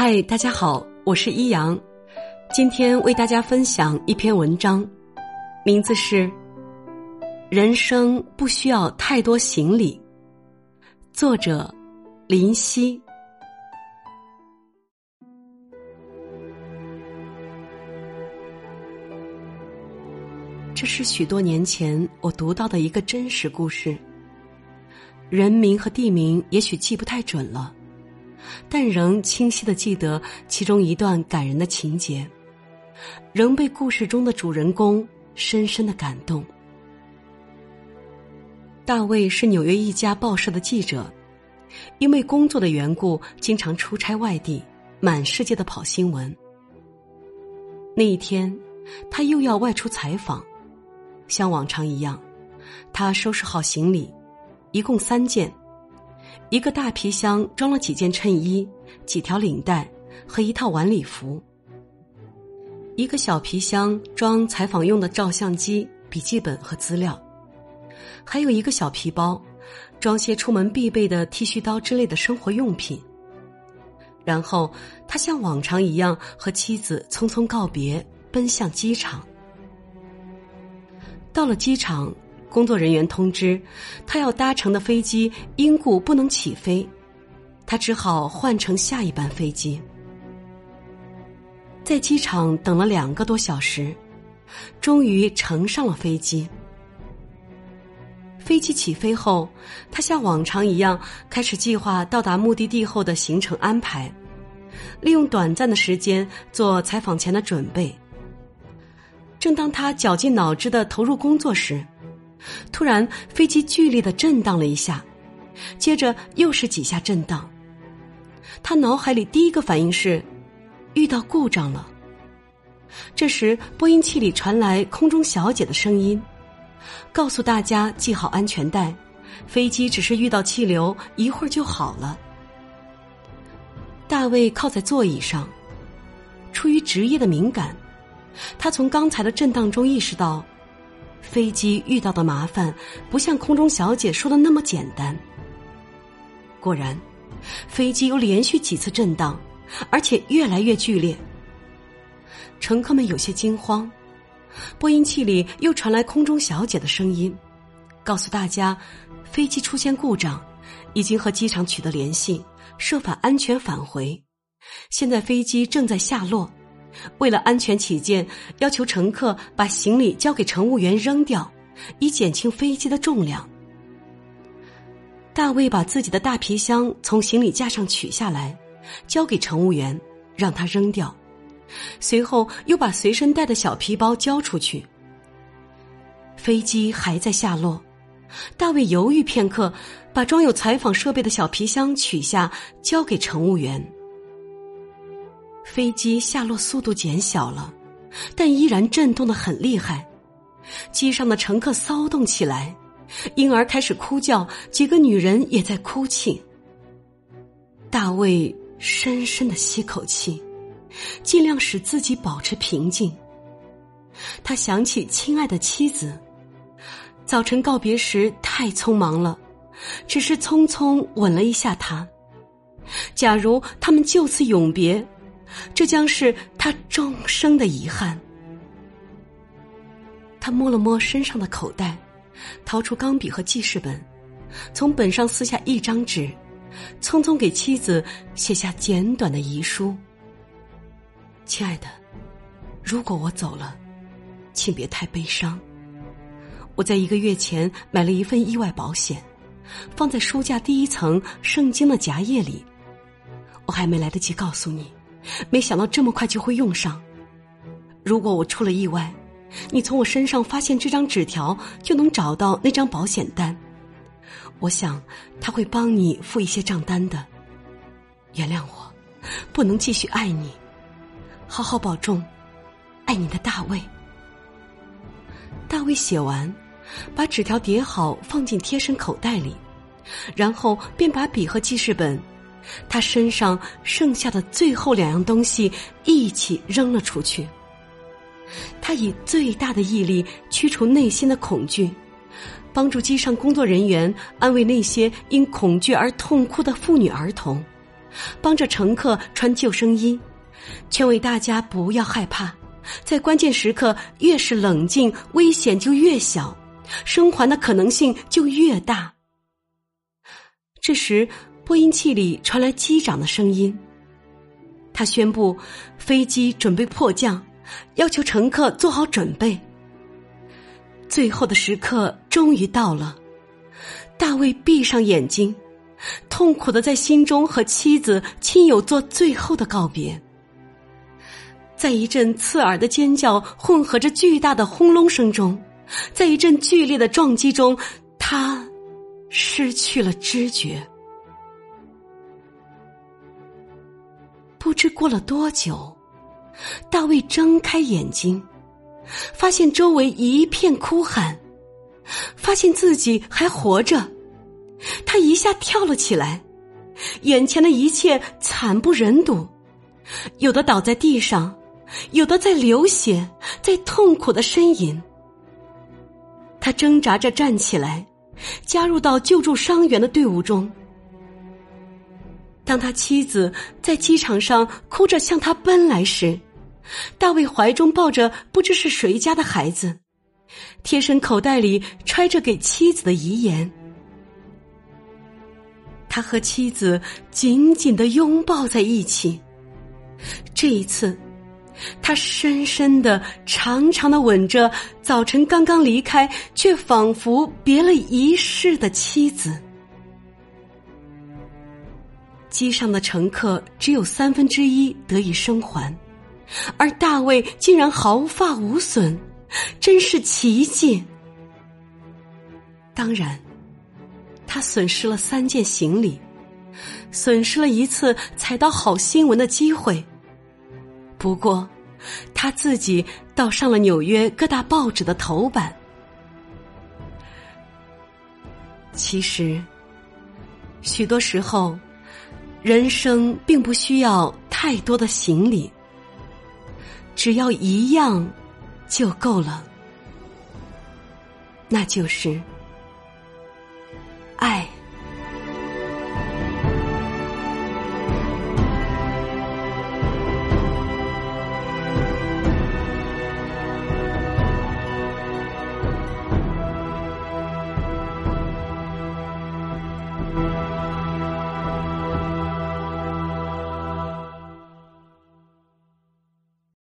嗨，大家好，我是一阳，今天为大家分享一篇文章，名字是《人生不需要太多行李》，作者林夕。这是许多年前我读到的一个真实故事，人名和地名也许记不太准了。但仍清晰的记得其中一段感人的情节，仍被故事中的主人公深深的感动。大卫是纽约一家报社的记者，因为工作的缘故，经常出差外地，满世界的跑新闻。那一天，他又要外出采访，像往常一样，他收拾好行李，一共三件。一个大皮箱装了几件衬衣、几条领带和一套晚礼服；一个小皮箱装采访用的照相机、笔记本和资料；还有一个小皮包，装些出门必备的剃须刀之类的生活用品。然后他像往常一样和妻子匆匆告别，奔向机场。到了机场。工作人员通知，他要搭乘的飞机因故不能起飞，他只好换乘下一班飞机。在机场等了两个多小时，终于乘上了飞机。飞机起飞后，他像往常一样开始计划到达目的地后的行程安排，利用短暂的时间做采访前的准备。正当他绞尽脑汁的投入工作时，突然，飞机剧烈的震荡了一下，接着又是几下震荡。他脑海里第一个反应是遇到故障了。这时，播音器里传来空中小姐的声音，告诉大家系好安全带，飞机只是遇到气流，一会儿就好了。大卫靠在座椅上，出于职业的敏感，他从刚才的震荡中意识到。飞机遇到的麻烦不像空中小姐说的那么简单。果然，飞机又连续几次震荡，而且越来越剧烈。乘客们有些惊慌，播音器里又传来空中小姐的声音，告诉大家飞机出现故障，已经和机场取得联系，设法安全返回。现在飞机正在下落。为了安全起见，要求乘客把行李交给乘务员扔掉，以减轻飞机的重量。大卫把自己的大皮箱从行李架上取下来，交给乘务员，让他扔掉。随后又把随身带的小皮包交出去。飞机还在下落，大卫犹豫片刻，把装有采访设备的小皮箱取下，交给乘务员。飞机下落速度减小了，但依然震动的很厉害。机上的乘客骚动起来，婴儿开始哭叫，几个女人也在哭泣。大卫深深的吸口气，尽量使自己保持平静。他想起亲爱的妻子，早晨告别时太匆忙了，只是匆匆吻了一下她。假如他们就此永别。这将是他终生的遗憾。他摸了摸身上的口袋，掏出钢笔和记事本，从本上撕下一张纸，匆匆给妻子写下简短的遗书：“亲爱的，如果我走了，请别太悲伤。我在一个月前买了一份意外保险，放在书架第一层圣经的夹页里，我还没来得及告诉你。”没想到这么快就会用上。如果我出了意外，你从我身上发现这张纸条，就能找到那张保险单。我想他会帮你付一些账单的。原谅我，不能继续爱你。好好保重，爱你的大卫。大卫写完，把纸条叠好，放进贴身口袋里，然后便把笔和记事本。他身上剩下的最后两样东西一起扔了出去。他以最大的毅力驱除内心的恐惧，帮助机上工作人员安慰那些因恐惧而痛哭的妇女儿童，帮着乘客穿救生衣，劝慰大家不要害怕，在关键时刻越是冷静，危险就越小，生还的可能性就越大。这时，播音器里传来机长的声音，他宣布飞机准备迫降，要求乘客做好准备。最后的时刻终于到了，大卫闭上眼睛。痛苦的在心中和妻子、亲友做最后的告别，在一阵刺耳的尖叫混合着巨大的轰隆声中，在一阵剧烈的撞击中，他失去了知觉。不知过了多久，大卫睁开眼睛，发现周围一片哭喊，发现自己还活着。他一下跳了起来，眼前的一切惨不忍睹，有的倒在地上，有的在流血，在痛苦的呻吟。他挣扎着站起来，加入到救助伤员的队伍中。当他妻子在机场上哭着向他奔来时，大卫怀中抱着不知是谁家的孩子，贴身口袋里揣着给妻子的遗言。他和妻子紧紧的拥抱在一起。这一次，他深深的、长长的吻着早晨刚刚离开却仿佛别了一世的妻子。机上的乘客只有三分之一得以生还，而大卫竟然毫发无损，真是奇迹。当然。他损失了三件行李，损失了一次踩到好新闻的机会。不过，他自己倒上了纽约各大报纸的头版。其实，许多时候，人生并不需要太多的行李，只要一样就够了，那就是。爱。